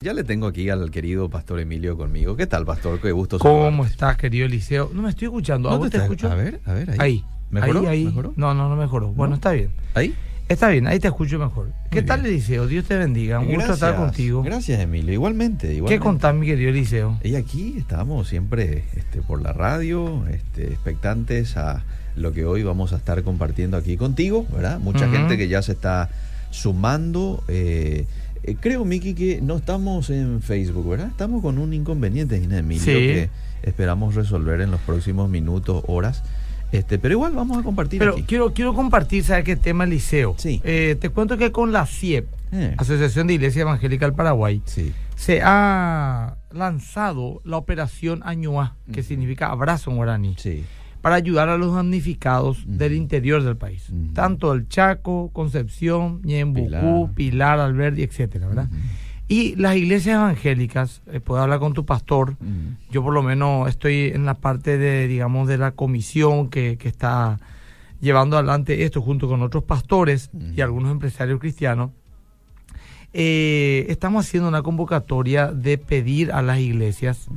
Ya le tengo aquí al querido pastor Emilio conmigo. ¿Qué tal, pastor? Qué gusto ¿Cómo estás, querido Eliseo? No me estoy escuchando. ¿A ¿No vos te escucho? A ver, a ver, ahí. Ahí. ¿Mejoró? Ahí, ahí. ¿Mejoró? No, no, no mejoró. Bueno, está bien. ¿Ahí? Está bien, ahí te escucho mejor. ¿Qué tal. Eliseo? Dios te bendiga. Un gusto estar contigo. Gracias, Emilio. Igualmente, ¿Qué contás, mi querido Eliseo? Y aquí estamos siempre este, por la radio, este, expectantes a lo que hoy vamos a estar compartiendo aquí contigo, ¿verdad? Mucha gente que ya se está sumando. eh, eh, creo, Miki, que no estamos en Facebook, ¿verdad? Estamos con un inconveniente, Gina Emilio, Sí. que esperamos resolver en los próximos minutos, horas. Este, pero igual vamos a compartir Pero aquí. quiero, quiero compartir, ¿sabes qué tema, Eliseo? Sí. Eh, te cuento que con la CIEP, Eh, Asociación de Iglesia Evangélica del Paraguay, sí. se ha lanzado la operación Añua, que significa abrazo en guaraní. Sí. Para ayudar a los damnificados del interior del país, tanto el Chaco, Concepción, Ñembucú, Pilar. Pilar, Alberdi, etcétera, ¿verdad? Y las iglesias evangélicas, eh, puedo hablar con tu pastor, yo por lo menos estoy en la parte de, digamos, de la comisión que, que está llevando adelante esto junto con otros pastores y algunos empresarios cristianos. Eh, estamos haciendo una convocatoria de pedir a las iglesias.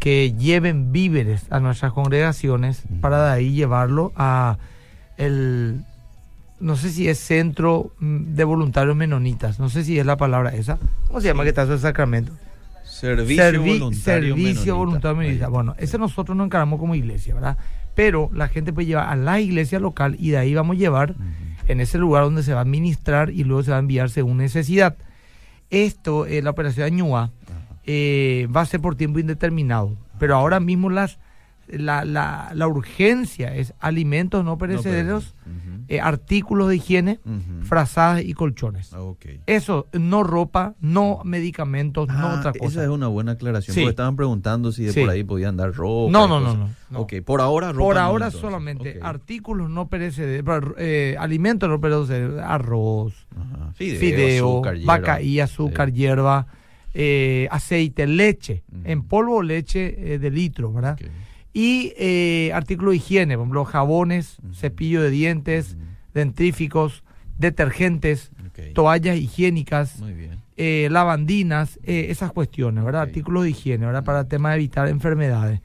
Que lleven víveres a nuestras congregaciones para de ahí llevarlo a el no sé si es centro mm, de voluntarios menonitas, no sé si es la palabra esa. ¿Cómo se llama que está eso de Sacramento? Servicio Servi- voluntario servicio menonita. voluntario menonita. Bueno, ese nosotros nos encaramos como iglesia, ¿verdad? Pero la gente puede llevar a la iglesia local y de ahí vamos a llevar en ese lugar donde se va a administrar y luego se va a enviar según necesidad. Esto, eh, la operación Añúa. Eh, va a ser por tiempo indeterminado. Pero ahora mismo las, la, la, la urgencia es alimentos no perecederos, eh, artículos de higiene, frazadas y colchones. Ah, ok. Eso, no ropa, no medicamentos, no Ah, otra Esa cosa. es una buena aclaración, Sí. porque estaban preguntando si de Sí. por ahí podían dar ropa. No, no, no, no, no. Ok, por ahora ropa Por ahora entonces. solamente artículos no perecederos, eh, alimentos no perecederos, arroz, Ajá. Fideo, fideo, azúcar, vaca y azúcar, hierba, eh, aceite, leche, en polvo o leche eh, de litro, ¿verdad? Y eh, artículos de higiene, por ejemplo, jabones, Ujú. cepillo de dientes, dentríficos, detergentes, toallas higiénicas, Muy bien. lavandinas, esas cuestiones, ¿verdad? Artículos de higiene, ¿verdad? Para el tema de evitar enfermedades.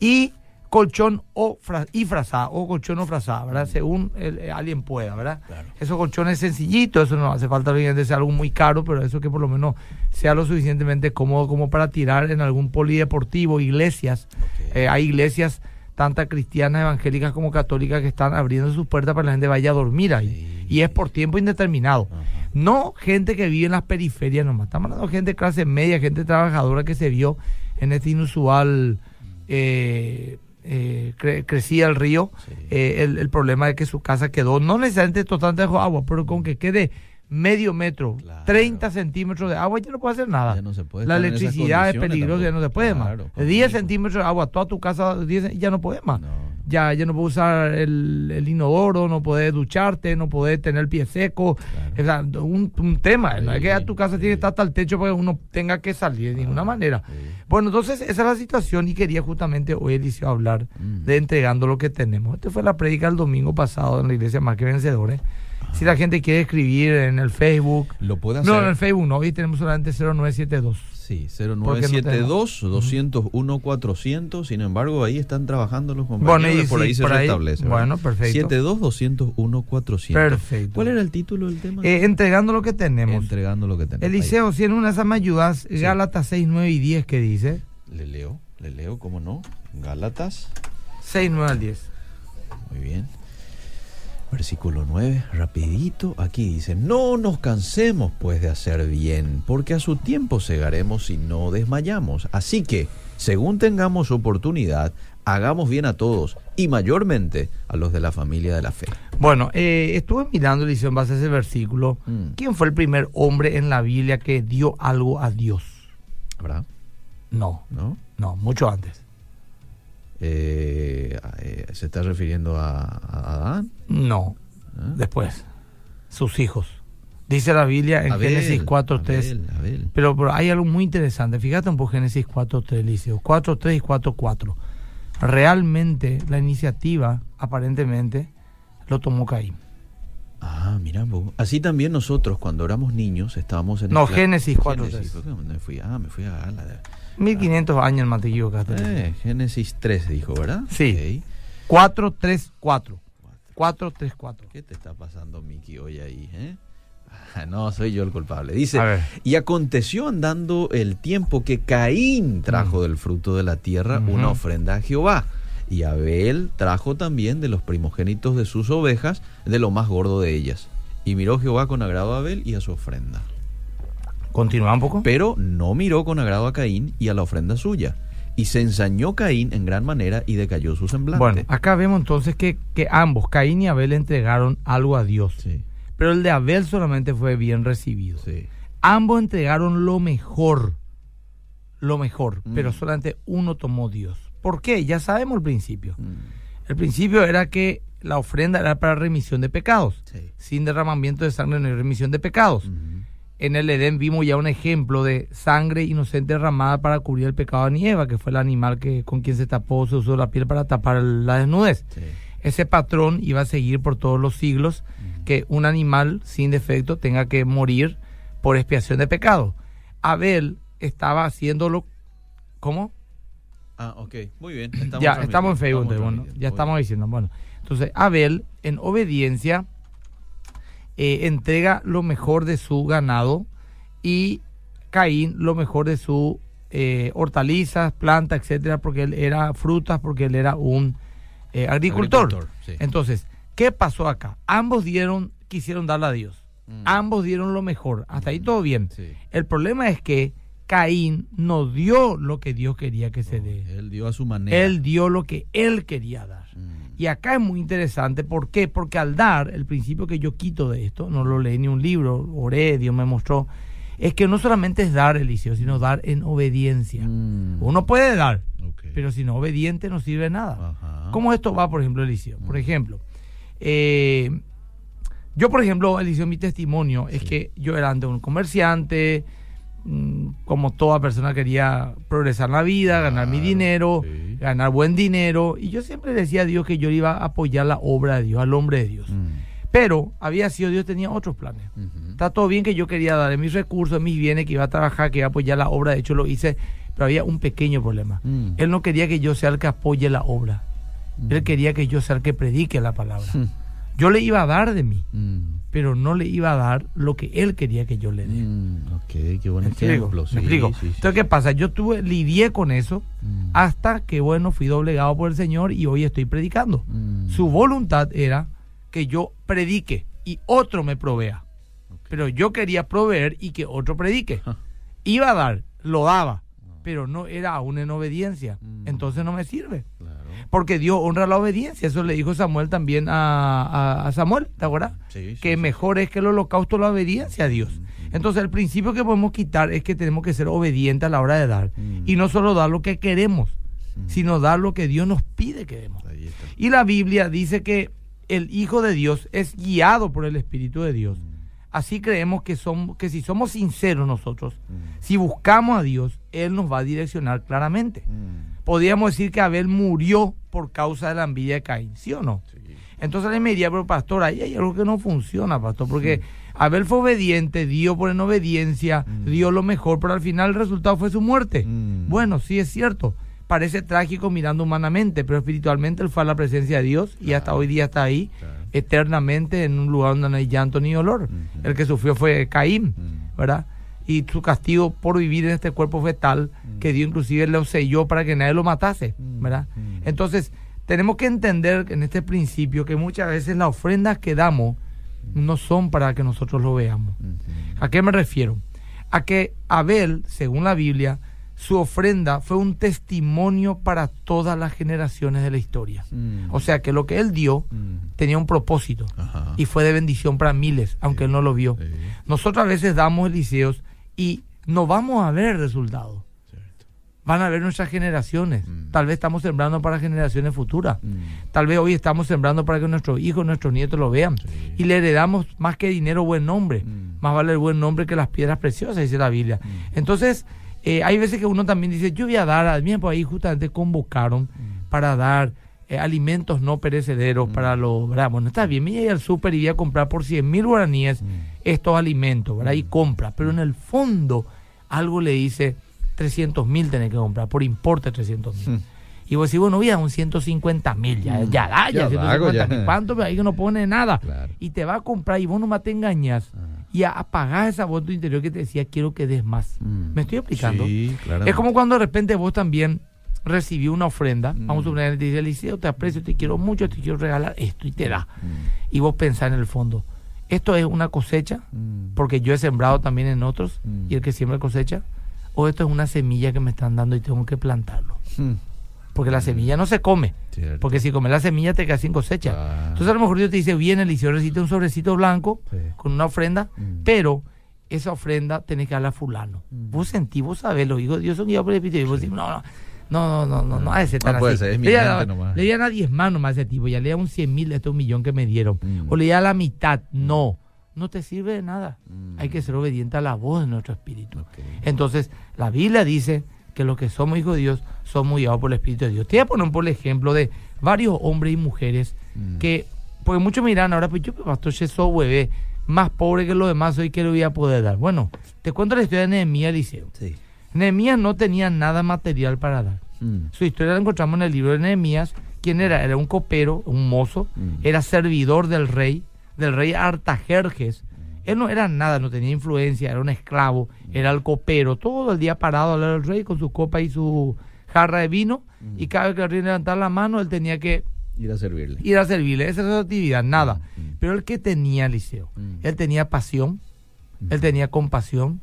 Y colchón o fra- y frazada, o colchón o frazada, ¿verdad? Según el- eh, alguien pueda, ¿verdad? Claro. Esos colchones sencillitos, eso no hace falta obviamente sea algo muy caro, pero eso que por lo menos sea lo suficientemente cómodo como para tirar en algún polideportivo, iglesias. Eh, hay iglesias, tantas cristianas, evangélicas como católicas, que están abriendo sus puertas para que la gente vaya a dormir ahí. Sí. Y es por tiempo indeterminado. Ajá. No gente que vive en las periferias nomás. Estamos hablando de gente de clase media, gente trabajadora que se vio en este inusual eh, eh, cre- crecía el río. Sí. Eh, el, el problema de que su casa quedó, no necesariamente totalmente bajo agua, pero con que quede medio metro, Claro. 30 centímetros de agua, ya no puede hacer nada. Ya no se puede La electricidad es peligrosa, ya no se puede Claro, más. con 10 riesgo. centímetros de agua, toda tu casa, 10, ya no puedes más. No. Ya, ya no puedes usar el, el inodoro, no puedes ducharte, no puedes tener el pie seco. Claro. O sea, un, un tema. No es que ya Sí, tu casa sí. tiene que estar hasta el techo para que uno tenga que salir de ninguna Ah, manera. sí. Bueno, entonces esa es la situación y quería justamente hoy, Eliseo, hablar Mm. de entregando lo que tenemos. Esta fue la prédica el domingo pasado en la iglesia Más que Vencedores. Si la gente quiere escribir en el Facebook. Lo puede hacer. No, en el Facebook no, hoy tenemos solamente 0972. Sí, Porque no 0972 201 400. Sin embargo, ahí están trabajando los Bueno, compañeros. y por sí, ahí se por ahí- restablece. ¿verdad? bueno, perfecto. 72 201 400. Perfecto. ¿Cuál era el título del tema? Eh, entregando lo que tenemos. Entregando lo que tenemos. Eliseo, si en una de esas me ayudas, Gálatas 6, 9 y 10, ¿qué dice? Ahí. Le leo, le leo, ¿cómo no? Gálatas. 6, 9 al 10. Muy bien. Versículo 9, rapidito, aquí dice, no nos cansemos pues de hacer bien, porque a su tiempo segaremos y no desmayamos. Así que, según tengamos oportunidad, hagamos bien a todos y mayormente a los de la familia de la fe. Bueno, eh, estuve mirando, Eliseo, en base a ese versículo. Mm. ¿Quién fue el primer hombre en la Biblia que dio algo a Dios? ¿Verdad? No, ¿No? no, mucho antes. Eh, eh, ¿Se está refiriendo a, a Adán? No, ¿Ah? después. Sus hijos. Dice la Biblia en Abel, Génesis 4, 3. Abel, Abel. Pero, pero hay algo muy interesante. Fíjate un poco Génesis 4, 3, Eliseo. 4, 3 y 4, 4. Realmente la iniciativa, aparentemente, lo tomó Caín. Ah, mira. Así también nosotros, cuando éramos niños, estábamos en... No, Génesis 4, Génesis, ¿por qué me fui? Ah, me fui a la de... 1500 años el Matequillo Eh, Génesis 3 dijo, ¿verdad? Sí. Ok. 434. 434. ¿Qué te está pasando, Miki, hoy ahí? eh? Ah, No, soy yo el culpable. Dice, y aconteció andando el tiempo que Caín trajo Mm. del fruto de la tierra una ofrenda a Jehová. Y Abel trajo también de los primogénitos de sus ovejas, de lo más gordo de ellas. Y miró Jehová con agrado a Abel y a su ofrenda. Continúa un poco. Pero no miró con agrado a Caín y a la ofrenda suya. Y se ensañó Caín en gran manera y decayó su semblante. Bueno, acá vemos entonces que, que ambos, Caín y Abel, entregaron algo a Dios. Sí, Pero el de Abel solamente fue bien recibido. sí. Ambos entregaron lo mejor. Lo mejor. Mm. Pero solamente uno tomó Dios. ¿Por qué? Ya sabemos el principio. Mm, El principio era que la ofrenda era para remisión de pecados. sí. Sin derramamiento de sangre no hay remisión de pecados. En el Edén vimos ya un ejemplo de sangre inocente derramada para cubrir el pecado de Nieva, que fue el animal que con quien se tapó, se usó la piel para tapar la desnudez. Sí. Ese patrón iba a seguir por todos los siglos, que un animal sin defecto tenga que morir por expiación de pecado. Abel estaba haciéndolo, ¿cómo? Ah, ok. Muy bien. ya, estamos en Facebook, entonces, bueno, ya estamos diciendo, bueno. Entonces, Abel, en obediencia, eh, entrega lo mejor de su ganado y Caín lo mejor de su eh, hortalizas, plantas, etcétera, porque él era frutas, porque él era un eh, agricultor. Agricultor, sí. Entonces, ¿qué pasó acá? Ambos dieron, quisieron darle a Dios. Mm. Ambos dieron lo mejor. Hasta ahí todo bien. Sí. El problema es que Caín no dio lo que Dios quería que se dé. Él dio a su manera. Él dio lo que él quería dar. Mm. Y acá es muy interesante, ¿por qué? Porque al dar, el principio que yo quito de esto, no lo leí ni un libro, oré, Dios me mostró, es que no solamente es dar, Eliseo, sino dar en obediencia. Mm. Uno puede dar, pero si no obediente no sirve nada. Ajá. ¿Cómo esto va, por ejemplo, Eliseo? Por Mm. ejemplo, eh, yo, por ejemplo, Eliseo, mi testimonio es que yo era antes un comerciante, como toda persona quería progresar en la vida, ganar mi dinero, sí. ganar buen dinero, y yo siempre decía a Dios que yo iba a apoyar la obra de Dios, al hombre de Dios. Mm. Pero había sido Dios tenía otros planes. Está todo bien que yo quería darle mis recursos, mis bienes, que iba a trabajar, que iba a apoyar la obra, de hecho lo hice, pero había un pequeño problema. Mm. Él no quería que yo sea el que apoye la obra. Él quería que yo sea el que predique la palabra. Yo le iba a dar de mí, Mm. pero no le iba a dar lo que él quería que yo le dé. Mm. Ok, qué buen ¿Me explico? ejemplo. ¿Me explico? sí, sí. Entonces, ¿qué pasa? Yo tuve, lidié con eso Mm. hasta que, bueno, fui doblegado por el Señor y hoy estoy predicando. Mm. Su voluntad era que yo predique y otro me provea. Pero yo quería proveer y que otro predique. Iba a dar, lo daba, pero no era aún en obediencia. Entonces no me sirve. Claro. Porque Dios honra la obediencia. Eso le dijo Samuel también a, a- a Samuel, ¿te acuerdas? Sí, sí, que sí. mejor es que el holocausto la obediencia a Dios. Entonces el principio que podemos quitar es que tenemos que ser obedientes a la hora de dar. Mm. Y no solo dar lo que queremos, Mm. sino dar lo que Dios nos pide que demos. Y la Biblia dice que el Hijo de Dios es guiado por el Espíritu de Dios. Así creemos que, somos, que si somos sinceros nosotros, Mm. si buscamos a Dios, Él nos va a direccionar claramente. Podríamos decir que Abel murió por causa de la envidia de Caín, ¿sí o no? Sí. Entonces él me diría, pero pastor, ahí hay algo que no funciona, pastor, porque Abel fue obediente, dio por en obediencia, Mm. dio lo mejor, pero al final el resultado fue su muerte. Mm. Bueno, sí es cierto. Parece trágico mirando humanamente, pero espiritualmente él fue a la presencia de Dios y hasta hoy día está ahí, Claro. eternamente en un lugar donde no hay llanto ni dolor. El que sufrió fue Caín. ¿verdad? Y su castigo por vivir en este cuerpo fue tal Mm. que Dios inclusive lo selló para que nadie lo matase, Mm. ¿verdad? Mm. Entonces, tenemos que entender en este principio que muchas veces las ofrendas que damos no son para que nosotros lo veamos. ¿A qué me refiero? A que Abel, según la Biblia, su ofrenda fue un testimonio para todas las generaciones de la historia. Mm. O sea que lo que él dio Mm. tenía un propósito Ajá. y fue de bendición para miles, aunque él no lo vio. Sí, Nosotros a veces damos liceos y no vamos a ver resultados. Van a ver nuestras generaciones. Mm. Tal vez estamos sembrando para generaciones futuras. Mm. Tal vez hoy estamos sembrando para que nuestros hijos, nuestros nietos lo vean. Sí. Y le heredamos más que dinero buen nombre. Mm. Más vale el buen nombre que las piedras preciosas, dice la Biblia. Entonces, eh, hay veces que uno también dice, yo voy a dar, a mí por ahí justamente convocaron para dar eh, alimentos no perecederos para los. Bueno, está bien, me voy al súper y voy a comprar por 100 mil guaraníes estos alimentos, ¿verdad? Y compra, pero en el fondo algo le dice 300 mil tenés que comprar, por importe 300 mil. Y vos decís, bueno, a un 150 mil, ya, ya da, ya, Ya 150 mil. ¿Cuánto? Ahí que no pone nada. Claro. Y te va a comprar y vos nomás te engañas y a- apagás esa voz de tu interior que te decía, quiero que des más. Mm. ¿Me estoy explicando? Sí, claro. Es como cuando de repente vos también recibí una ofrenda, Mm. vamos a suponer, te dice, Eliseo, te aprecio, te quiero mucho, te quiero regalar esto y te da. Mm. Y vos pensás en el fondo, esto es una cosecha, Mm. porque yo he sembrado también en otros, Mm. y el que siembra cosecha, o esto es una semilla que me están dando y tengo que plantarlo. Mm. Porque la semilla no se come, Cierto. porque si comes la semilla te quedas sin cosecha. Entonces a lo mejor Dios te dice, bien Eliseo, recibiste un sobrecito blanco Sí. con una ofrenda, Mm. pero esa ofrenda tenés que darla a fulano. Mm. Vos sentís, vos sabés, los hijos de Dios son guiados por el Espíritu, y vos decís, no, no, no, no, no, no, no, a ese No tan puede así. ser, es mi le da- nomás. le a 10 más nomás a ese tipo, ya le da un 100 mil, este es un millón que me dieron. Mm. O le da la mitad, no, no te sirve de nada. Mm. Hay que ser obediente a la voz de nuestro espíritu. Ok. Entonces, la Biblia dice que los que somos hijos de Dios somos guiados por el Espíritu de Dios. Te voy a poner por el ejemplo de varios hombres y mujeres Mm. que, porque muchos miran ahora, pues yo, pastor, yo soy bebé, más pobre que los demás, hoy que le voy a poder dar. Bueno, te cuento la historia de Nehemías Eliseo. Sí. Nehemías no tenía nada material para dar. Mm. Su historia la encontramos en el libro de Nehemías. ¿Quién era? Era un copero, un mozo, Mm. era servidor del rey, del rey Artajerjes. Él no era nada, no tenía influencia, era un esclavo, era el copero, todo el día parado al lado del rey con su copa y su jarra de vino. Y cada vez que el rey levantaba la mano, él tenía que Ir a servirle. ir a servirle. Esa era su actividad, nada. Mm. Pero el que tenía, Liceo, Mm. él tenía pasión, él tenía compasión.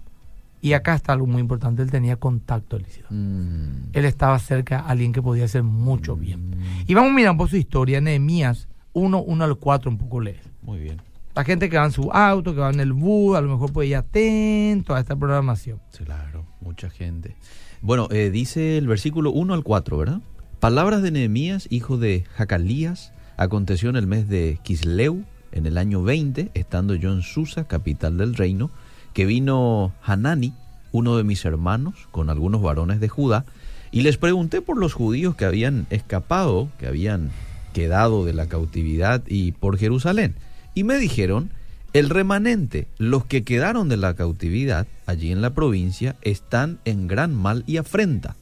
Y acá está algo muy importante, él tenía contacto, Mm. él estaba cerca a alguien que podía hacer mucho bien. Y vamos a mirar un poco su historia, Nehemías 1, 1 al 4, un poco leer. Muy bien. La gente que va en su auto, que va en el bus, a lo mejor puede ir atento a esta programación. Claro, mucha gente. Bueno, eh, dice el versículo 1 al 4, ¿verdad? Palabras de Nehemías, hijo de Jacalías, aconteció en el mes de Kisleu, en el año 20, estando yo en Susa, capital del reino, que vino Hanani, uno de mis hermanos, con algunos varones de Judá, y les pregunté por los judíos que habían escapado, que habían quedado de la cautividad y por Jerusalén. Y me dijeron, el remanente, los que quedaron de la cautividad allí en la provincia, están en gran mal y afrenta,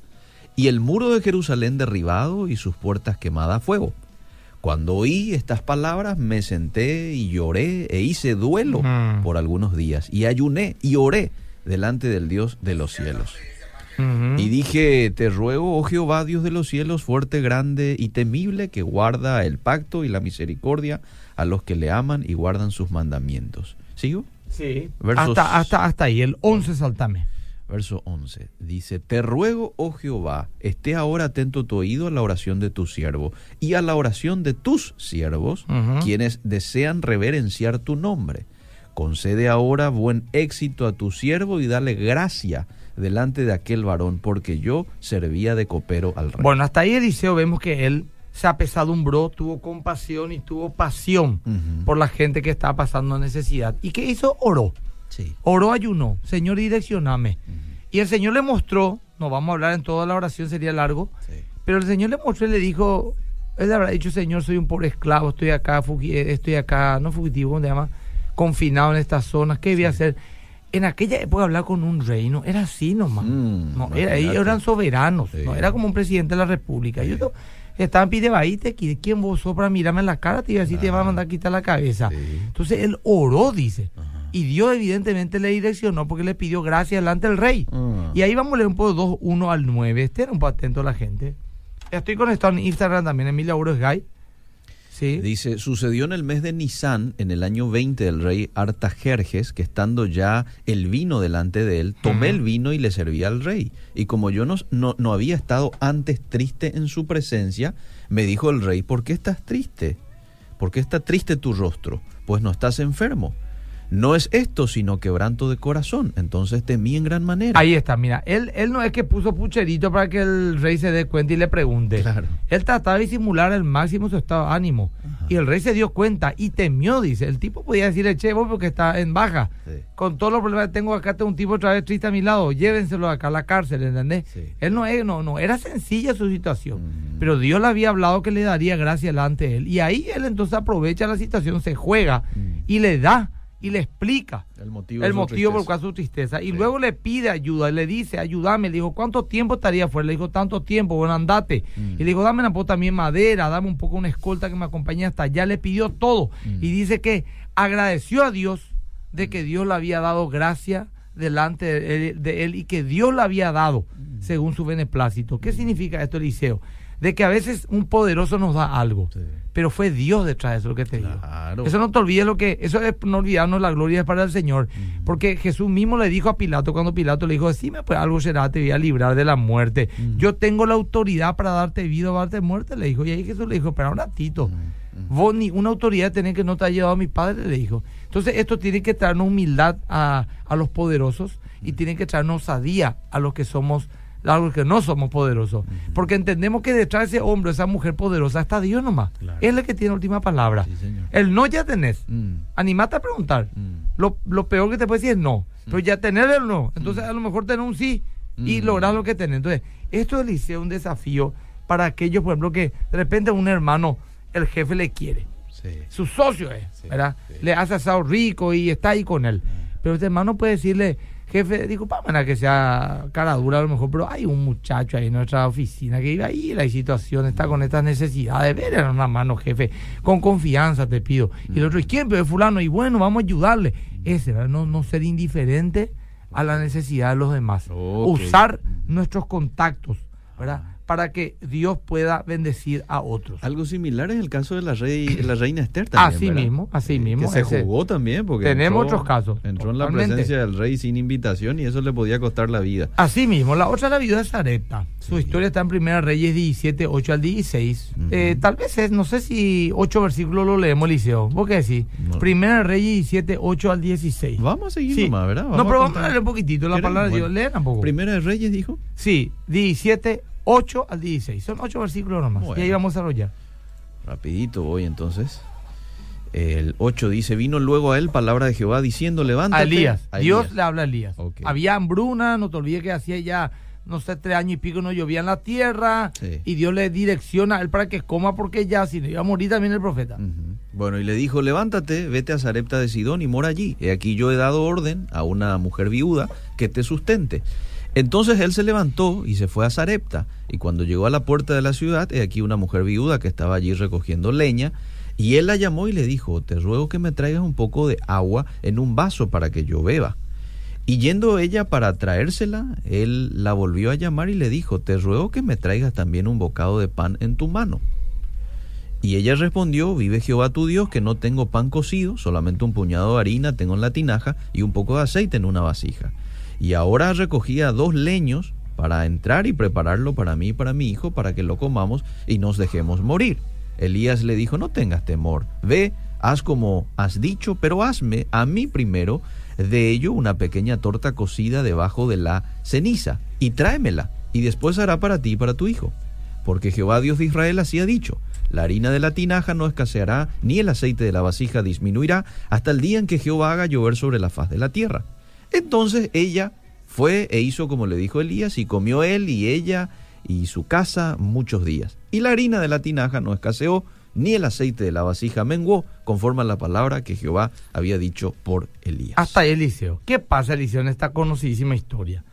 y el muro de Jerusalén derribado y sus puertas quemadas a fuego. Cuando oí estas palabras me senté y lloré e hice duelo por algunos días, y ayuné y oré delante del Dios de los cielos. Y dije, te ruego, oh Jehová, Dios de los cielos, fuerte, grande y temible, que guarda el pacto y la misericordia a los que le aman y guardan sus mandamientos. ¿Sigo? Sí. Versos- Hasta, hasta, hasta ahí, el 11 saltame. Verso 11. Dice, te ruego, oh Jehová, esté ahora atento tu oído a la oración de tu siervo y a la oración de tus siervos, quienes desean reverenciar tu nombre. Concede ahora buen éxito a tu siervo y dale gracia delante de aquel varón, porque yo servía de copero al rey. Bueno, hasta ahí Eliseo vemos que él se apesadumbró, tuvo compasión y tuvo pasión por la gente que estaba pasando necesidad. ¿Y qué hizo? Oró. Sí. Oró, ayunó. Señor, direccioname. Y el Señor le mostró, no vamos a hablar en toda la oración, sería largo, Sí. pero el Señor le mostró y le dijo, él le habrá dicho, Señor, soy un pobre esclavo, estoy acá, eh, estoy acá, no fugitivo, ¿cómo se llama? Confinado en estas zonas, ¿qué voy a hacer? En aquella época hablar con un reino era así nomás. Mm, no, era, ellos eran soberanos, no era como un presidente de la república. Yo to- estaban pide te ¿quién vos sos para mirarme en la cara? Te iba a decir, te va a mandar a quitar la cabeza. Sí. Entonces él oró, dice. Ajá. Y Dios evidentemente le direccionó porque le pidió gracia delante del rey. Ah. Y ahí vamos a leer un poco 2, 1 al 9. Estén un poco atento a la gente. Estoy conectado en Instagram también, Emilia Uro Gay. Sí. Dice, sucedió en el mes de Nisan, en el año 20 del rey Artajerjes, que estando ya el vino delante de él, tomé el vino y le serví al rey. Y como yo no, no, no había estado antes triste en su presencia, me dijo el rey, ¿por qué estás triste? ¿Por qué está triste tu rostro? Pues no estás enfermo. No es esto, sino quebranto de corazón. Entonces temí en gran manera. Ahí está, mira. Él, él no es que puso pucherito para que el rey se dé cuenta y le pregunte. Claro. Él trataba de disimular al máximo su estado de ánimo. Ajá. Y el rey se dio cuenta y temió, dice. El tipo podía decirle, che, vos porque está en baja. Sí. Con todos los problemas que tengo acá, tengo un tipo otra vez triste a mi lado. Llévenselo acá a la cárcel, ¿entendés? Sí. Él no, es- no, no, era sencilla su situación. Mm. Pero Dios le había hablado que le daría gracia delante de él. Y ahí él entonces aprovecha la situación, se juega Mm. y le da y le explica El motivo, el motivo por cual su tristeza. Y Sí. luego le pide ayuda, y le dice, ayúdame. Le dijo, ¿cuánto tiempo estaría fuera? Le dijo, tanto tiempo, bueno, andate. Mm. Y le dijo, dame un poco también madera, dame un poco una escolta que me acompañe hasta allá. Le pidió todo. Mm. Y dice que agradeció a Dios de que Dios le había dado gracia delante de él, de él y que Dios le había dado Mm. según su beneplácito. ¿Qué significa esto, Eliseo? De que a veces un poderoso nos da algo, Sí. pero fue Dios detrás de eso lo que te. Claro. Eso no te olvides lo que, eso es no olvidarnos la gloria es para el Señor. Porque Jesús mismo le dijo a Pilato, cuando Pilato le dijo, decime pues algo será, te voy a librar de la muerte. Yo tengo la autoridad para darte vida o darte muerte, le dijo. Y ahí Jesús le dijo, espera un ratito. Mm. Vos ni una autoridad tenés que no te ha llevado mi padre, le dijo. Entonces esto tiene que traernos humildad a, a los poderosos y tiene que traernos osadía a los que somos a los que no somos poderosos. Mm. Porque entendemos que detrás de ese hombre, esa mujer poderosa, está Dios nomás. Claro. Él es el que tiene última palabra. Sí, señor. El no ya tenés. Mm. Animate a preguntar. Mm. Lo, lo peor que te puede decir es no. Pero ya tener el no. Entonces a lo mejor tener un sí y Mm. lograr lo que tenés. Entonces, esto es Eliseo, un desafío para aquellos, por ejemplo, que de repente un hermano, el jefe le quiere. Sí. Su socio es, Sí, ¿verdad? Le hace asado rico y está ahí con él. Pero este hermano puede decirle, jefe, disculpame que sea cara dura a lo mejor, pero hay un muchacho ahí en nuestra oficina que vive ahí, la situación está con estas necesidades, ver en una mano, jefe, con confianza te pido. Y el otro, ¿y quién? Pero es fulano, y bueno, vamos a ayudarle. Ese, ¿verdad? No, no ser indiferente a la necesidad de los demás. Usar nuestros contactos, ¿verdad? Para que Dios pueda bendecir a otros. Algo similar es el caso de la, rey, la reina Esther también. Así ¿verdad? mismo, así Sí, mismo, Que se ese- jugó también porque Tenemos entró- otros casos, Entró en la presencia del rey sin invitación y eso le podía costar la vida. Así mismo, la otra es la viuda de. Su Sí. historia está en Primera Reyes 17, 8 al 16. Ujú. Eh, tal vez es, no sé si 8 versículos lo leemos, Liceo. ¿Vos qué decís? No. Primera Reyes 17, 8 al 16. Vamos a seguir Sí. nomás, ¿verdad? no, pero a vamos a leer un poquitito la palabra de Dios. Leer tampoco. Primera de Reyes dijo. Sí, 17, 8 al 16. Son 8 versículos nomás. Bueno. Y ahí vamos a desarrollar. Rapidito voy entonces. El 8 dice, vino luego a él palabra de Jehová diciendo, levántate. A Elías. A Dios le habla a Elías. Ok. Había hambruna, no te olvides que hacía ya, no sé, tres años y pico no llovía en la tierra. Sí. Y Dios le direcciona a él para que coma porque ya, si no iba a morir también el profeta. Bueno, y le dijo, levántate, vete a Sarepta de Sidón y mora allí. He aquí yo he dado orden a una mujer viuda que te sustente. Entonces él se levantó y se fue a Sarepta. Y cuando llegó a la puerta de la ciudad, he aquí una mujer viuda que estaba allí recogiendo leña. Y él la llamó y le dijo, te ruego que me traigas un poco de agua en un vaso para que yo beba. Y yendo ella para traérsela, él la volvió a llamar y le dijo, te ruego que me traigas también un bocado de pan en tu mano. Y ella respondió, vive Jehová tu Dios, que no tengo pan cocido, solamente un puñado de harina tengo en la tinaja y un poco de aceite en una vasija. Y ahora recogía dos leños para entrar y prepararlo para mí y para mi hijo, para que lo comamos y nos dejemos morir. Elías le dijo, no tengas temor, ve, haz como has dicho, pero hazme a mí primero de ello una pequeña torta cocida debajo de la ceniza, y tráemela, y después hará para ti y para tu hijo. Porque Jehová Dios de Israel así ha dicho, la harina de la tinaja no escaseará, ni el aceite de la vasija disminuirá, hasta el día en que Jehová haga llover sobre la faz de la tierra. Entonces ella fue e hizo como le dijo Elías, y comió él y ella y su casa muchos días. Y la harina de la tinaja no escaseó, ni el aceite de la vasija menguó, conforme a la palabra que Jehová había dicho por Elías. Hasta ahí Eliseo. ¿Qué pasa, Eliseo, en esta conocidísima historia?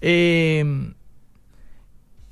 Eh,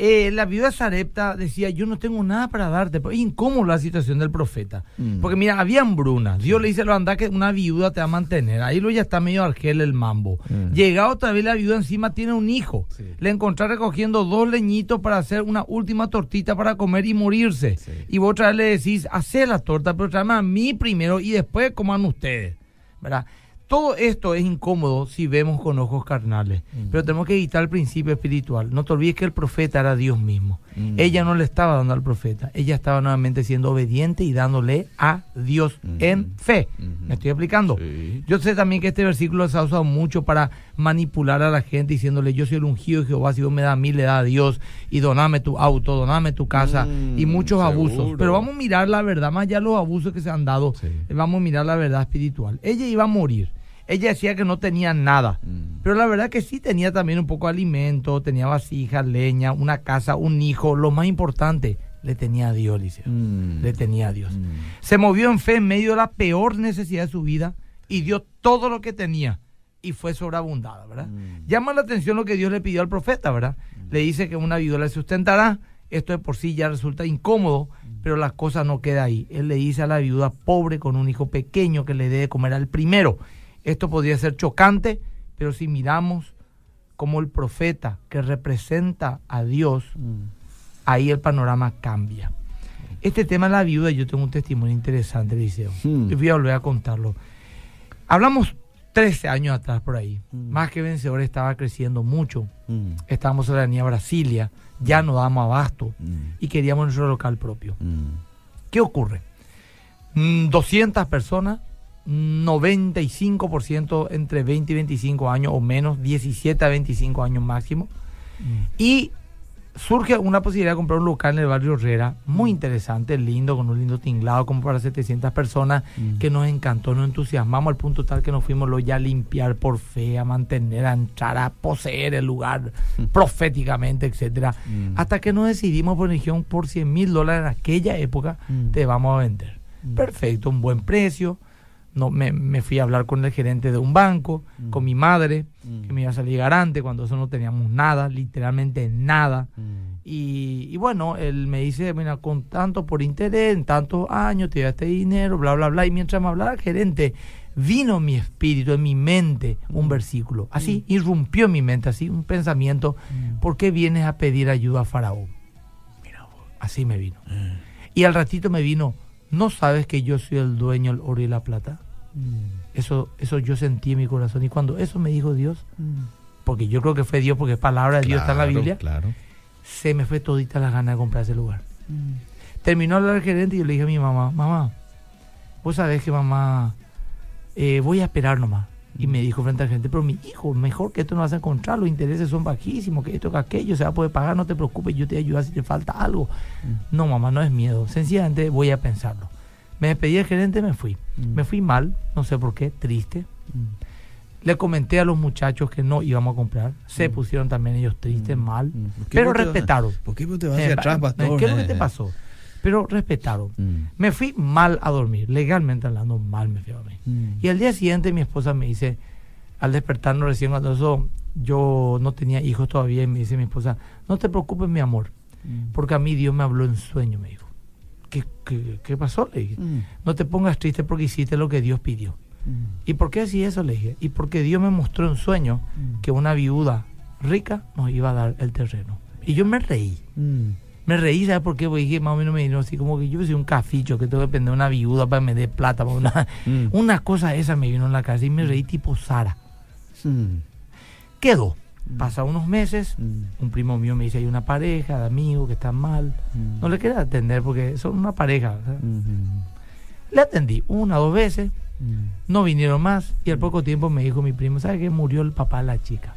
eh, la viuda Sarepta decía, yo no tengo nada para darte. Es incómoda la situación del profeta. Mm. Porque mira, había hambruna. Dios le dice, lo anda que una viuda te va a mantener. Ahí lo ya está medio argel el mambo. Mm. Llega otra vez la viuda encima, tiene un hijo. Sí. Le encontré recogiendo dos leñitos para hacer una última tortita para comer y morirse. Sí. Y vos otra vez le decís, hacé la torta, pero tráeme a mí primero y después coman ustedes. ¿Verdad? Todo esto es incómodo si vemos con ojos carnales, Mm. pero tenemos que evitar el principio espiritual. No te olvides que el profeta era Dios mismo. Mm. Ella no le estaba dando al profeta, ella estaba nuevamente siendo obediente y dándole a Dios Mm. en fe. Mm. ¿Me estoy explicando? Sí. Yo sé también que este versículo se ha usado mucho para manipular a la gente diciéndole yo soy el ungido de Jehová, si vos me das a mí, le da a Dios y doname tu auto, doname tu casa y muchos abusos. Pero vamos a mirar la verdad, más allá de los abusos que se han dado, Sí. vamos a mirar la verdad espiritual. Ella iba a morir. Ella decía que no tenía nada. Mm. Pero la verdad que sí tenía también un poco de alimento, tenía vasijas, leña, una casa, un hijo. Lo más importante, le tenía a Dios, Liceo. Mm. Le tenía a Dios. Mm. Se movió en fe en medio de la peor necesidad de su vida y dio todo lo que tenía y fue sobreabundada, ¿verdad? Mm. Llama la atención lo que Dios le pidió al profeta, ¿verdad? Le dice que una viuda le sustentará. Esto de por sí ya resulta incómodo, pero la cosa no queda ahí. Él le dice a la viuda pobre con un hijo pequeño que le debe comer al primero. Esto podría ser chocante, pero si miramos como el profeta que representa a Dios, Mm. ahí el panorama cambia. Este tema de la viuda, yo tengo un testimonio interesante, Liceo. Y voy a volver a contarlo. Hablamos 13 años atrás por ahí. Hmm. Más que vencedor estaba creciendo mucho. Mm. Estábamos en la avenida Brasilia, ya no dábamos abasto Mm. y queríamos nuestro local propio. Mm. ¿Qué ocurre? Mm, 200 personas, 95% entre 20 y 25 años o menos, 17 a 25 años máximo. Y surge una posibilidad de comprar un local en el barrio Herrera, muy interesante, lindo, con un lindo tinglado, como para 700 personas, Mm. que nos encantó, nos entusiasmamos al punto tal que nos fuimos lo ya a limpiar por fe, a mantener, a entrar, a poseer el lugar proféticamente, etcétera Mm. Hasta que nos decidimos por región por 100 mil dólares en aquella época, Mm. te vamos a vender. Mm. Perfecto, un buen precio. No, me, me fui a hablar con el gerente de un banco, Mm. con mi madre, Mm. que me iba a salir garante cuando eso no teníamos nada, literalmente nada. Mm. Y, y bueno, él me dice, mira, con tanto por interés, en tantos años, te da este dinero, bla, bla, bla. Y mientras me hablaba el gerente, vino en mi espíritu, en mi mente, un versículo. Así, irrumpió en mi mente, así, un pensamiento. ¿Por qué vienes a pedir ayuda a Faraón? Mira. Así me vino. Eh. Y al ratito me vino, ¿no sabes que yo soy el dueño del oro y la plata? Mm. Eso, eso yo sentí en mi corazón. Y cuando eso me dijo Dios, Mm. porque yo creo que fue Dios, porque es palabra de Dios, está en la Biblia, Claro. se me fue todita las ganas de comprar ese lugar. Mm. Terminó hablar el gerente y yo le dije a mi mamá, mamá, vos sabés que mamá, eh, voy a esperar nomás. Y me dijo frente al gerente, pero mi hijo, mejor que esto no vas a encontrar, los intereses son bajísimos, que esto, que aquello, se va a poder pagar, no te preocupes, yo te ayudo si te falta algo. Mm. No, mamá, no es miedo, sencillamente voy a pensarlo. Me despedí del gerente, me fui. Mm. Me fui mal, no sé por qué, triste. Mm. Le comenté a los muchachos que no íbamos a comprar. Se Mm. pusieron también ellos tristes, mal. Mm. ¿Por qué Pero respetaron. ¿Por qué te vas Eh, hacia atrás, eh, pastor? ¿Qué es lo que Eh, te pasó? Pero respetaron. Mm. Me fui mal a dormir, legalmente hablando, mal me fui a dormir. Mm. Y al día siguiente mi esposa me dice, al despertarnos recién cuando eso, yo no tenía hijos todavía, y me dice mi esposa, no te preocupes mi amor, Mm. porque a mí Dios me habló en sueño, me dijo. ¿Qué, qué, qué pasó? Le dije. Mm. No te pongas triste porque hiciste lo que Dios pidió. Mm. ¿Y por qué así eso? Le dije. Y porque Dios me mostró en sueño Mm. que una viuda rica nos iba a dar el terreno. Y yo me reí. Me reí, ¿sabes por qué? Porque dije, más o menos me dijeron así como que yo soy un caficho que tengo que depender de una viuda para que me dé plata. Para una, una cosa esa me vino en la cabeza y me reí tipo Sara. Quedó. Pasa unos meses, Mm. un primo mío me dice, hay una pareja de amigos que están mal. Mm. No le quería atender porque son una pareja. ¿sabes? Mm. Le atendí una o dos veces, Mm. no vinieron más y al poco tiempo me dijo mi primo, ¿sabe qué? Murió el papá de la chica.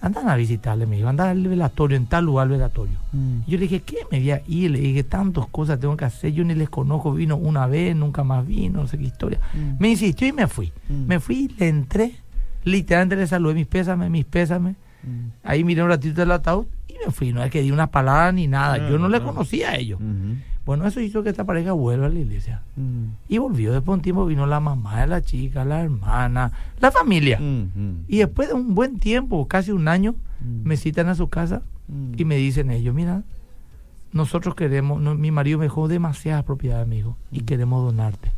Andan a visitarle, me dijo, anda al velatorio, en tal lugar velatorio. Mm. Y yo le dije, ¿qué me voy a ir? Le dije, tantas cosas tengo que hacer, yo ni les conozco, vino una vez, nunca más vino, no sé qué historia. Mm. Me insistió y me fui. Mm. Me fui, le entré, literalmente le saludé mis pésames, mis pésames. Mm. Ahí miré un ratito el ataúd y me fui. No es que di una palabra ni nada, No, yo no le no. conocía a ellos. Bueno, eso hizo que esta pareja vuelva a la iglesia. Mm. Y volvió. Después de un tiempo vino la mamá de la chica, la hermana, la familia. Mm. Y después de un buen tiempo, casi un año, Mm. me citan a su casa y me dicen ellos, mira, nosotros queremos, no, mi marido me dejó demasiadas propiedades, amigo, y queremos donarte.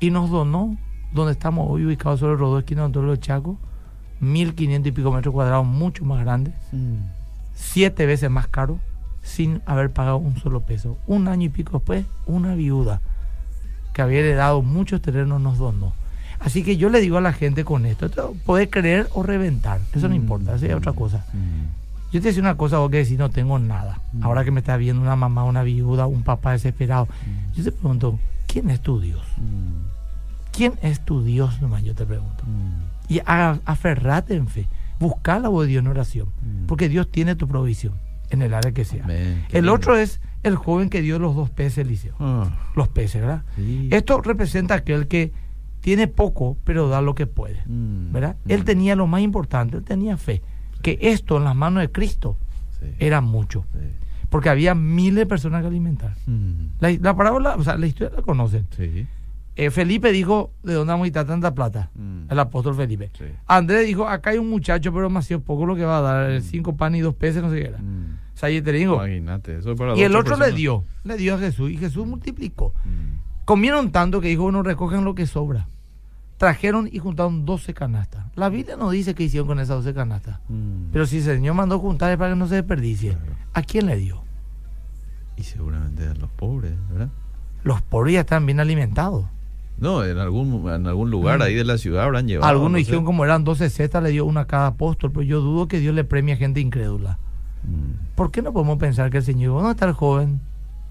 Y nos donó, donde estamos hoy ubicados sobre Rodó, esquina de Antonio de Chaco, 1500 y pico metros cuadrados, mucho más grande, Mm. siete veces más caro, sin haber pagado un solo peso. Un año y pico después, una viuda que había heredado muchos terrenos nos donó. Así que yo le digo a la gente con esto, esto puede creer o reventar, eso no Mm. importa, eso es otra cosa. Mm. Yo te decía una cosa, vos que decís, no tengo nada. Mm. Ahora que me está viendo una mamá, una viuda, un papá desesperado, Mm. yo te pregunto, ¿quién es tu Dios? Mm. ¿Quién es tu Dios? Nomás yo te pregunto. Mm. Y a- aferrate en fe, busca la voz de Dios en oración, Mm. porque Dios tiene tu provisión en el área que sea. Amén. El lindo. otro es el joven que dio los dos peces, Eliseo. Ah, Los peces, ¿verdad? sí. Esto representa aquel que tiene poco, pero da lo que puede. Mm. ¿verdad? Él tenía lo más importante, él tenía fe. Que esto en las manos de Cristo Sí. era mucho. Porque había miles de personas que alimentar. La, la parábola, o sea, la historia la conocen. Sí. Eh, Felipe dijo, ¿de dónde vamos a quitar tanta plata? Mm. El apóstol Felipe. Sí. Andrés dijo, acá hay un muchacho, pero demasiado poco lo que va a dar. eh, Cinco panes y dos peces, no sé qué era. Mm. O sea, y te digo. Imagínate, eso es para Y el otro le dio, le dio a Jesús y Jesús multiplicó. Mm. Comieron tanto que dijo, bueno, recojan lo que sobra. Trajeron y juntaron 12 canastas. La Biblia no dice qué hicieron con esas 12 canastas. Mm. Pero si el Señor mandó juntar es para que no se desperdicie. Claro. ¿A quién le dio? Y seguramente a los pobres, ¿verdad? Los pobres ya están bien alimentados. No, en algún, en algún lugar ahí de la ciudad habrán llevado. Algunos no sé. dijeron como eran 12 cetas, le dio una a cada apóstol, pero yo dudo que Dios le premie a gente incrédula. Mm. ¿Por qué no podemos pensar que el Señor, ¿dónde está el joven?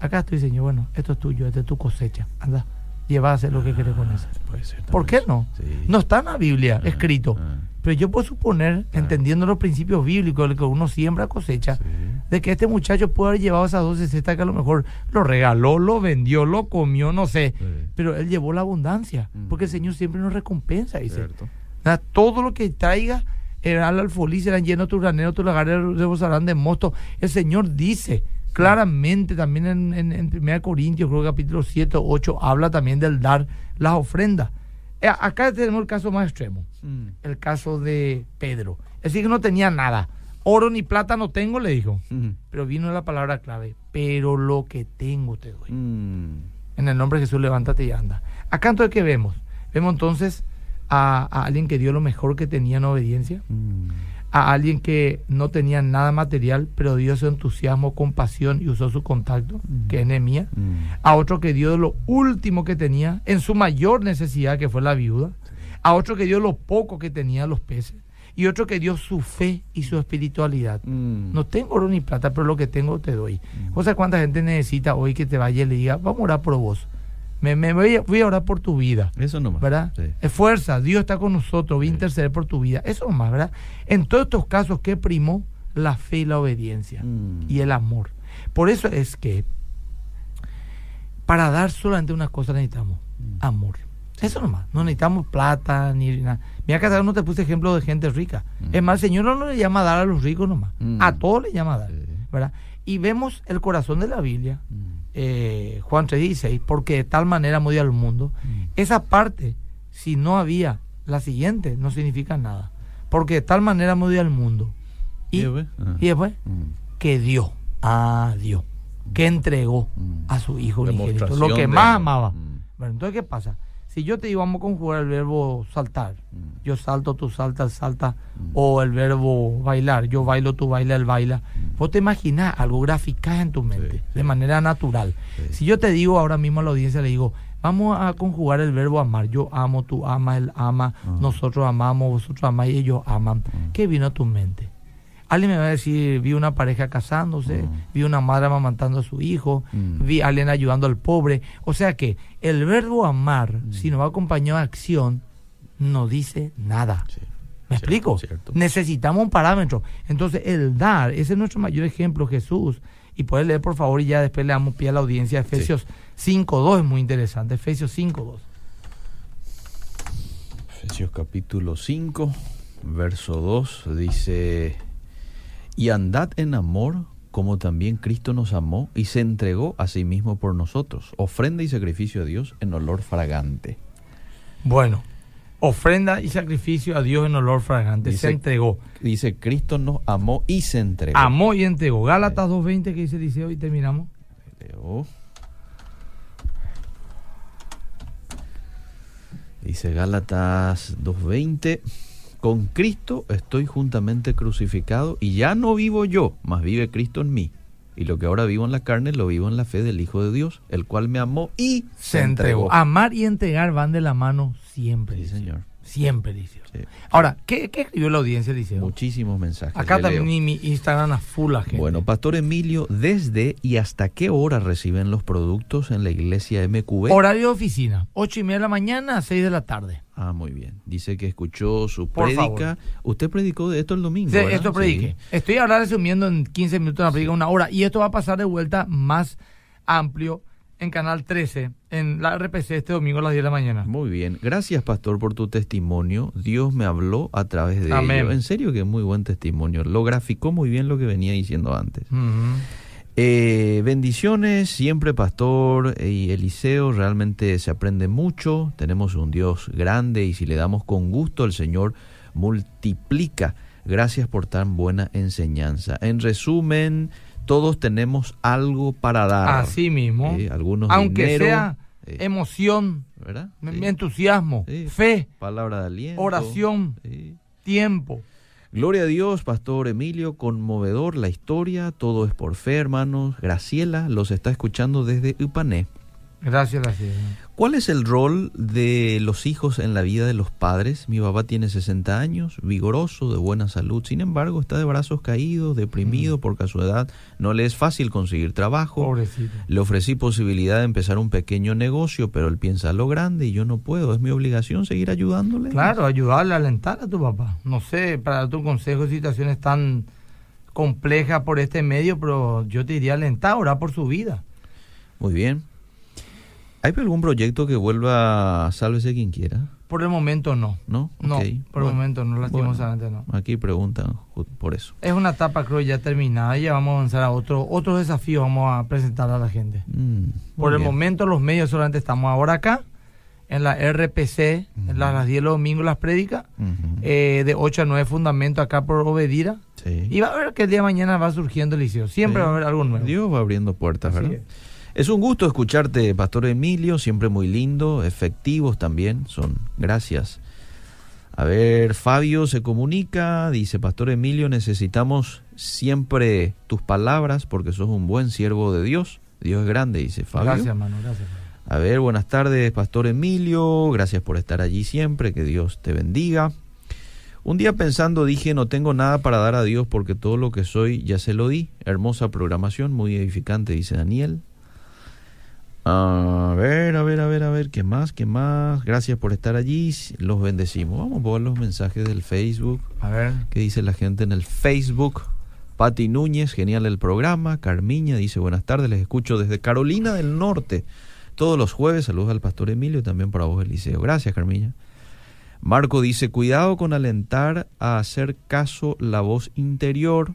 Acá estoy, Señor, bueno, esto es tuyo, esta es tu cosecha. Anda, lleva a hacer lo que querés con eso. Puede ser ¿Por qué no? Sí. No está en la Biblia Ah, escrito, ah. pero yo puedo suponer, entendiendo los principios bíblicos, de que uno siembra cosecha, Sí. de que este muchacho puede haber llevado esas 12 cestas que a lo mejor lo regaló, lo vendió, lo comió, no sé. Sí. Pero él llevó la abundancia, porque el Señor siempre nos recompensa, dice. Cierto. Nada, Todo lo que traiga, era al alfolí serán llenos tus graneros, tus lagares rebosarán de mosto. El Señor dice claramente también en, en, en 1 Corintios, creo que capítulo 7 o 8, habla también del dar las ofrendas. Eh, Acá tenemos el caso más extremo, Mm. el caso de Pedro. Es decir, que no tenía nada. Oro ni plata no tengo, le dijo. Mm. Pero vino la palabra clave, pero lo que tengo te doy. Mm. En el nombre de Jesús, levántate y anda. Acá entonces, ¿qué vemos? Vemos entonces a, a alguien que dio lo mejor que tenía en obediencia. A alguien que no tenía nada material, pero dio su entusiasmo, compasión y usó su contacto, que es Nehemías. Mm. A otro que dio lo último que tenía en su mayor necesidad, que fue la viuda. A otro que dio lo poco que tenía los peces. Y otro que dio su fe y su espiritualidad. Mm. No tengo oro ni plata, pero lo que tengo te doy. O sea, cuánta gente necesita hoy que te vaya y le diga, vamos a orar por vos. Me, me voy, a, voy a orar por tu vida. Eso nomás. ¿Verdad? Sí. Esfuerza, Dios está con nosotros, voy a Sí. interceder por tu vida. Eso nomás, ¿verdad? En todos estos casos, ¿qué primó? La fe y la obediencia. Mm. Y el amor. Por eso es que para dar solamente una cosa necesitamos, Mm. amor. Eso nomás. No necesitamos plata ni nada. Mira, acá no te puse ejemplo de gente rica. Mm. Es más, el Señor no le llama a dar a los ricos nomás. A todos le llama a dar. Sí. ¿verdad? Y vemos el corazón de la Biblia. Eh, Juan 3:16, porque de tal manera amó Dios al mundo. Mm. Esa parte, si no había la siguiente, no significa nada. Porque de tal manera amó Dios al mundo. Y, ¿Y después? Ah. y después, Mm. que dio, a Dios, que entregó Mm. a su Hijo unigénito, lo que más amaba. Bueno, entonces, ¿qué pasa? Si yo te digo, vamos a conjugar el verbo saltar, yo salto, tú saltas, salta, o el verbo bailar, yo bailo, tú baila, él baila. Vos te imaginás algo, graficás en tu mente, Sí, de sí. manera natural. Sí. Si yo te digo ahora mismo a la audiencia, le digo, vamos a conjugar el verbo amar, yo amo, tú amas, él ama, Ah. nosotros amamos, vosotros amáis, ellos aman. Ah. ¿Qué vino a tu mente? Alguien me va a decir, vi una pareja casándose, Mm. vi una madre amamantando a su hijo, Mm. vi a alguien ayudando al pobre. O sea que el verbo amar, Mm. si no va acompañado de acción, no dice nada. Sí. ¿Me Cierto, explico? cierto. Necesitamos un parámetro. Entonces, el dar, ese es nuestro mayor ejemplo, Jesús. Y puedes leer, por favor, y ya después le damos pie a la audiencia. Efesios 5.2 es muy interesante. Efesios 5.2. Efesios capítulo 5, verso 2 dice, y andad en amor como también Cristo nos amó y se entregó a sí mismo por nosotros, ofrenda y sacrificio a Dios en olor fragante. Bueno, ofrenda y sacrificio a Dios en olor fragante. Dice- se entregó. Dice, Cristo nos amó y se entregó. Amó y entregó. Gálatas 2.20 que dice Eliseo y terminamos. Leo. Dice Gálatas 2.20, con Cristo estoy juntamente crucificado y ya no vivo yo, mas vive Cristo en mí. Y lo que ahora vivo en la carne, lo vivo en la fe del Hijo de Dios, el cual me amó y Se entregó. Amar y entregar van de la mano siempre. Sí, Liceo. señor. Siempre, Liceo. Sí. Ahora, ¿qué, qué escribió la audiencia, Liceo? Muchísimos mensajes. Acá también leo. mi Instagram a full la gente. Bueno, Pastor Emilio, ¿desde y hasta qué hora reciben los productos en la iglesia MQB? Horario de oficina, 8 y media de la mañana a 6 de la tarde. Ah, muy bien. Dice que escuchó su Por prédica. Usted predicó de esto el domingo. Sí, esto prediqué. Estoy ahora resumiendo en 15 minutos una predica, una hora. Y esto va a pasar de vuelta más amplio en Canal 13, en la RPC este domingo a las 10 de la mañana. Muy bien. Gracias, pastor, por tu testimonio. Dios me habló a través de Amén. ello. En serio que muy buen testimonio. Lo graficó muy bien lo que venía diciendo antes. Eh, bendiciones, siempre pastor y Eliseo, realmente se aprende mucho, tenemos un Dios grande y si le damos con gusto el Señor multiplica. Gracias por tan buena enseñanza. En resumen, todos tenemos algo para dar. Así mismo. Eh, algunos Aunque dinero, sea eh, emoción, entusiasmo, Sí. fe, Palabra de aliento. oración, Sí. tiempo. Gloria a Dios, Pastor Emilio, conmovedor la historia, todo es por fe, hermanos. Graciela los está escuchando desde Upané. Gracias, gracias. ¿Cuál es el rol de los hijos en la vida de los padres? Mi papá tiene 60 años, vigoroso, de buena salud, sin embargo está de brazos caídos, deprimido porque a su edad no le es fácil conseguir trabajo. Pobrecito. Le ofrecí posibilidad de empezar un pequeño negocio, pero él piensa lo grande y yo no puedo. ¿Es mi obligación seguir ayudándole? Claro, ayudarle, alentar a tu papá. No sé, para dar tu consejo situaciones tan complejas por este medio, pero yo te diría alentar, orar por su vida. Muy bien. ¿Hay algún proyecto que vuelva a Sálvese quien quiera? Por el momento no. ¿No? No, Ok. por el Bueno, momento no, lastimosamente no. Aquí preguntan por eso. Es una etapa creo ya terminada y ya vamos a avanzar a otro, otros desafíos vamos a presentar a la gente. Mm, Por el bien. momento los medios solamente estamos ahora acá, en la RPC, en las, las 10 de los domingos las prédicas, Ujú. eh, de 8 a 9 fundamento acá por Obedira. Sí. Y va a ver que el día de mañana va surgiendo el liceo. Siempre Sí. va a haber algo nuevo. Dios va abriendo puertas, Así ¿verdad? Es un gusto escucharte, Pastor Emilio, siempre muy lindo, efectivos también, son. Gracias. A ver, Fabio se comunica, dice, Pastor Emilio, necesitamos siempre tus palabras porque sos un buen siervo de Dios. Dios es grande, dice Fabio. Gracias, hermano. Gracias. A ver, buenas tardes, Pastor Emilio. Gracias por estar allí siempre. Que Dios te bendiga. Un día pensando dije, no tengo nada para dar a Dios porque todo lo que soy ya se lo di. Hermosa programación, muy edificante, dice Daniel. A ver, a ver, a ver, a ver, ¿qué más? ¿Qué más? Gracias por estar allí. Los bendecimos. Vamos a ver los mensajes del Facebook. A ver. ¿Qué dice la gente en el Facebook? Pati Núñez, genial el programa. Carmiña dice, buenas tardes, les escucho desde Carolina del Norte. Todos los jueves, saludos al pastor Emilio y también para vos, Eliseo. Gracias, Carmiña. Marco dice, cuidado con alentar a hacer caso la voz interior.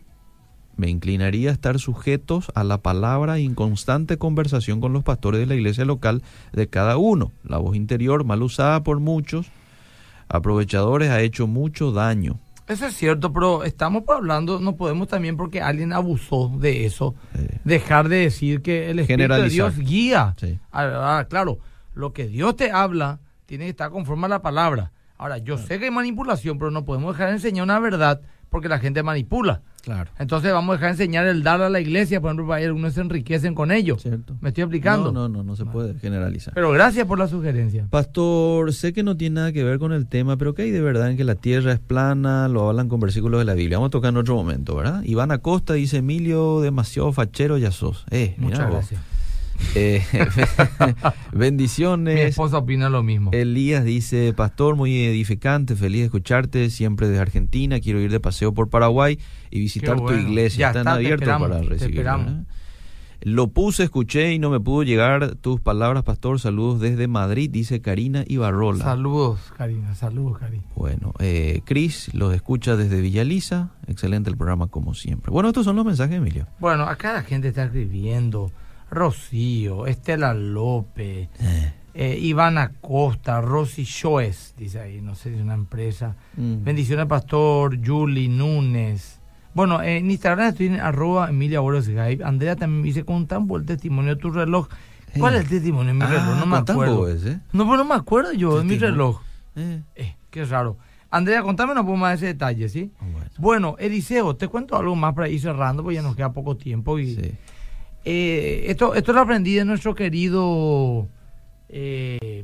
Me inclinaría a estar sujetos a la palabra y en constante conversación con los pastores de la iglesia local de cada uno. La voz interior, mal usada por muchos aprovechadores, ha hecho mucho daño. Eso es cierto, pero estamos hablando, no podemos también porque alguien abusó de eso, dejar de decir que el Espíritu de. Dios guía. Sí. Ah, ah, claro, lo que Dios te habla tiene que estar conforme a la palabra. Ahora, yo sé que hay manipulación, pero no podemos dejar de enseñar una verdad porque la gente manipula. Claro. Entonces vamos a dejar de enseñar el dar a la iglesia, por ejemplo, para que algunos se enriquecen con ello. ¿Cierto? ¿Me estoy explicando? No, no, no, no se puede generalizar. Pero gracias por la sugerencia. Pastor, sé que no tiene nada que ver con el tema, pero ¿qué hay de verdad en que la tierra es plana? Lo hablan con versículos de la Biblia. Vamos a tocar en otro momento, ¿verdad? Iván Acosta dice, Emilio, demasiado fachero ya sos. Eh, Muchas vos. Eh, Mi bendiciones. esposa opina lo mismo. Elías dice, pastor, muy edificante, feliz de escucharte, siempre desde Argentina, quiero ir de paseo por Paraguay y visitar tu iglesia. Ya Están está, abiertos para recibir. esperamos. Lo puse, escuché y no me pudo llegar tus palabras, pastor. Saludos desde Madrid, dice Karina Ibarrola. Saludos, Karina. Saludos, Karina. Bueno, eh, Cris los escucha desde Villaliza. Excelente el programa como siempre. Bueno, estos son los mensajes, Emilio. Bueno, acá la gente está escribiendo. Rocío, Estela López, eh, Iván Acosta, Rosy Shoes, dice ahí, no sé si es una empresa. Mm. Bendiciones, Pastor, Julie Núñez. Bueno, eh, en Instagram estoy en arroba Emilia Boros Gaib. Andrea también me dice, contá por el testimonio de tu reloj. ¿Cuál Eh. es el testimonio de mi Ah, reloj? No me acuerdo. No, pero no me acuerdo yo de mi reloj. Eh, Eh, qué raro. Andrea, contame un poco más de ese detalle, ¿sí? bueno. Bueno, Eliseo, te cuento algo más para ir cerrando, porque ya nos queda poco tiempo y Sí. Eh, esto, esto lo aprendí de nuestro querido eh,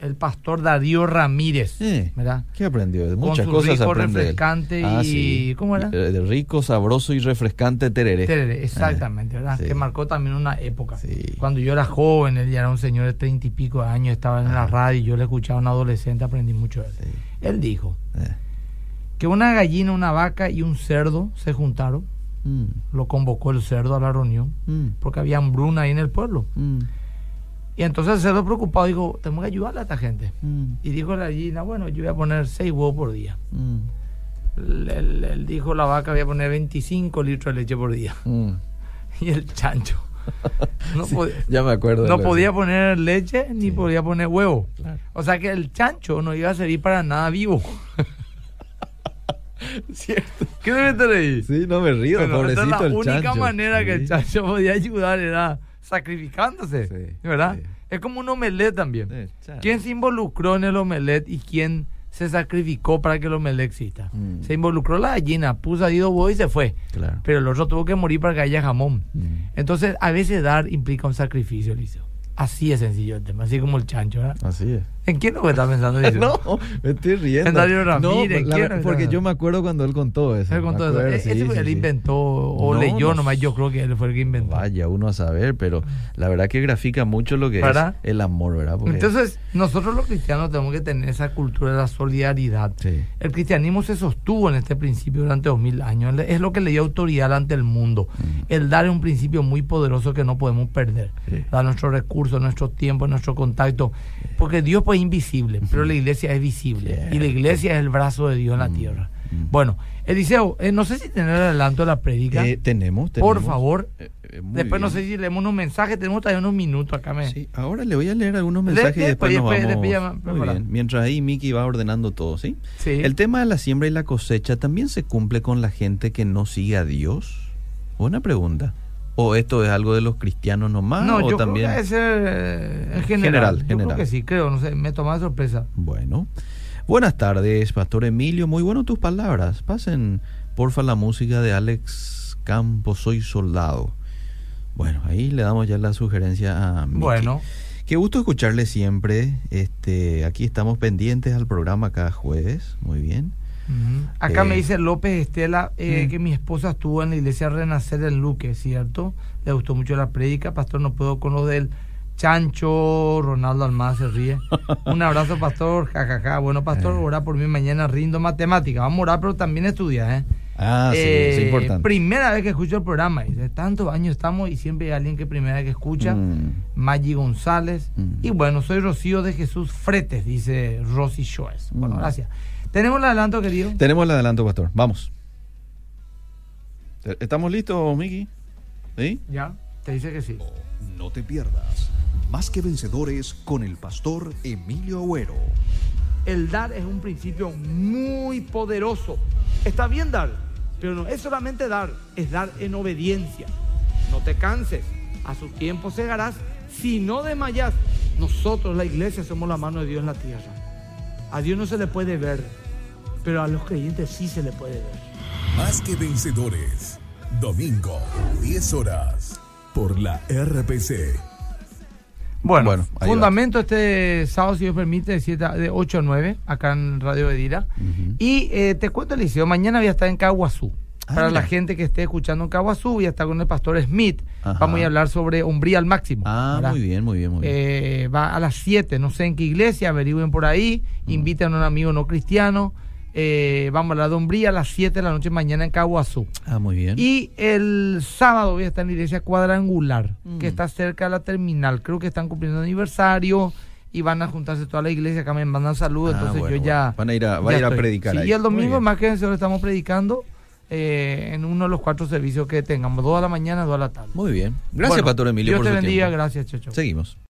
el pastor Darío Ramírez, Eh, ¿verdad? ¿Qué aprendió? De Con muchas su cosas rico, aprende él. refrescante Ah, y sí. ¿cómo era? Eh, De rico, sabroso y refrescante tereré. Tereré, exactamente, ¿verdad? sí. Que marcó también una época. Cuando yo era joven, él ya era un señor de treinta y pico de años, estaba en la radio y yo le escuchaba a un adolescente, aprendí mucho de él. Él dijo Eh. que una gallina, una vaca y un cerdo se juntaron, Mm, lo convocó el cerdo a la reunión, mm, porque había hambruna ahí en el pueblo. mm, Y entonces el cerdo preocupado dijo, tenemos que ayudarle a esta gente. Y dijo la gallina, bueno, yo voy a poner seis huevos por día. Él, dijo la vaca, voy a poner 25 litros de leche por día. Y el chancho no, Sí, pod- ya me acuerdo. no podía poner leche ni Sí. podía poner huevo. Claro. O sea que el chancho no iba a servir para nada vivo. Cierto. ¿Qué me metes ahí? Sí, no me río, Bueno, pobrecito entonces el la única chancho. manera que el chancho podía ayudar era sacrificándose, Sí, ¿verdad? sí. Es como un omelette también. ¿Quién se involucró en el omelette y quién se sacrificó para que el omelette exista? Mm. Se involucró la gallina, puso ahí dos huevos y se fue. Claro. Pero el otro tuvo que morir para que haya jamón. Mm. Entonces, a veces dar implica un sacrificio, Liceo. Así es sencillo el tema, así como el chancho, ¿verdad? Así es. ¿En quién lo que estás pensando, Liceo? No, me estoy riendo. En Darío no, Ramírez, porque yo me acuerdo cuando él contó eso. Él contó eso. E- sí, fue él sí. inventó o No, leyó no nomás, yo creo que él fue el que inventó. Vaya, uno a saber, pero la verdad que grafica mucho lo que es el amor, ¿verdad? Porque- Entonces, nosotros los cristianos tenemos que tener esa cultura de la solidaridad. El cristianismo se sostuvo en este principio durante dos mil años. Es lo que le dio autoridad ante el mundo. Mm. El dar es un principio muy poderoso que no podemos perder. Dar nuestros recursos, nuestro tiempo, nuestro contacto. Porque Dios pues es invisible, pero la iglesia es visible. Y la iglesia es el brazo de Dios en la tierra. Bueno, Eliseo, eh, no sé si tener el adelanto de la prédica. Eh, tenemos, Por favor. Eh, Después no sé si leemos unos mensajes. Tenemos todavía unos minutos acá. Me... Sí, ahora le voy a leer algunos mensajes y después, después- nos después- vamos. después Muy bien. Mientras ahí Miki va ordenando todo, ¿sí? Sí. El tema de la siembra y la cosecha también se cumple con la gente que no sigue a Dios. Buena pregunta. ¿O esto es algo de los cristianos nomás? No, o yo también... creo que es eh, en general. General, yo general. creo que sí, creo, no sé, me toma de sorpresa. Bueno. Buenas tardes, Pastor Emilio. Muy bueno tus palabras. Pasen, porfa, la música de Alex Campos, Soy Soldado. Bueno, ahí le damos ya la sugerencia a Miki. Bueno, Qué gusto escucharle siempre. Este, aquí estamos pendientes al programa cada jueves. Muy bien. Acá Eh, me dice López Estela eh, que mi esposa estuvo en la iglesia Renacer en Luque, ¿cierto? Le gustó mucho la prédica, pastor, no puedo con lo del Chancho, Ronaldo Almada se ríe. Un abrazo, pastor, jajaja. Bueno, pastor, Eh. ora por mí mañana rindo matemática. Vamos a orar, pero también estudia, ¿eh? Ah, sí, es Eh, importante. Primera vez que escucho el programa, dice, tantos años estamos y siempre hay alguien que primera vez que escucha. Mm. Maggi González. Mm. Y bueno, soy Rocío de Jesús Fretes, dice Rosy Shoes. Bueno, Mm. gracias. ¿Tenemos el adelanto, querido? Tenemos el adelanto, Pastor. Vamos. ¿Estamos listos, Miki? ¿Sí? Ya, te dice que sí. No te pierdas. Más que vencedores con el pastor Emilio Agüero. El dar es un principio muy poderoso. Está bien dar, pero no es solamente dar, es dar en obediencia. No te canses, a su tiempo segarás. Si no desmayas, nosotros, la iglesia, somos la mano de Dios en la tierra. A Dios no se le puede ver, pero a los creyentes sí se le puede ver. Más que vencedores. Domingo, 10 horas. Por la RPC. Bueno, Bueno, ahí va. fundamento este sábado, si Dios permite, de, siete a- de 8 a 9, acá en Radio Edira. Y eh, te cuento, Eliseo, mañana voy a estar en Caguazú. Para la gente que esté escuchando en Caguazú, voy a estar con el pastor Smith. Ajá. Vamos a hablar sobre hombría al máximo. Ah, ¿verdad? muy bien, muy bien, muy bien. Eh, va a las 7, no sé en qué iglesia, averigüen por ahí, Mm. inviten a un amigo no cristiano. eh, vamos a hablar de hombría a las 7 de la noche mañana en Caguazú. ah, muy bien. Y el sábado voy a estar en la iglesia cuadrangular, Mm. que está cerca de la terminal. Creo que están cumpliendo aniversario y van a juntarse toda la iglesia. Acá me mandan saludos, Ah, entonces bueno, yo ya. Van a ir a- va a ya ir a predicar Sí, ahí. y el domingo, más que vencedor, estamos predicando eh, en uno de los cuatro servicios que tengamos: dos a la mañana, dos a la tarde. Muy bien. Gracias, Bueno, Pastor Emilio, Dios por te su bendiga, tiempo. gracias, Chocho. Seguimos.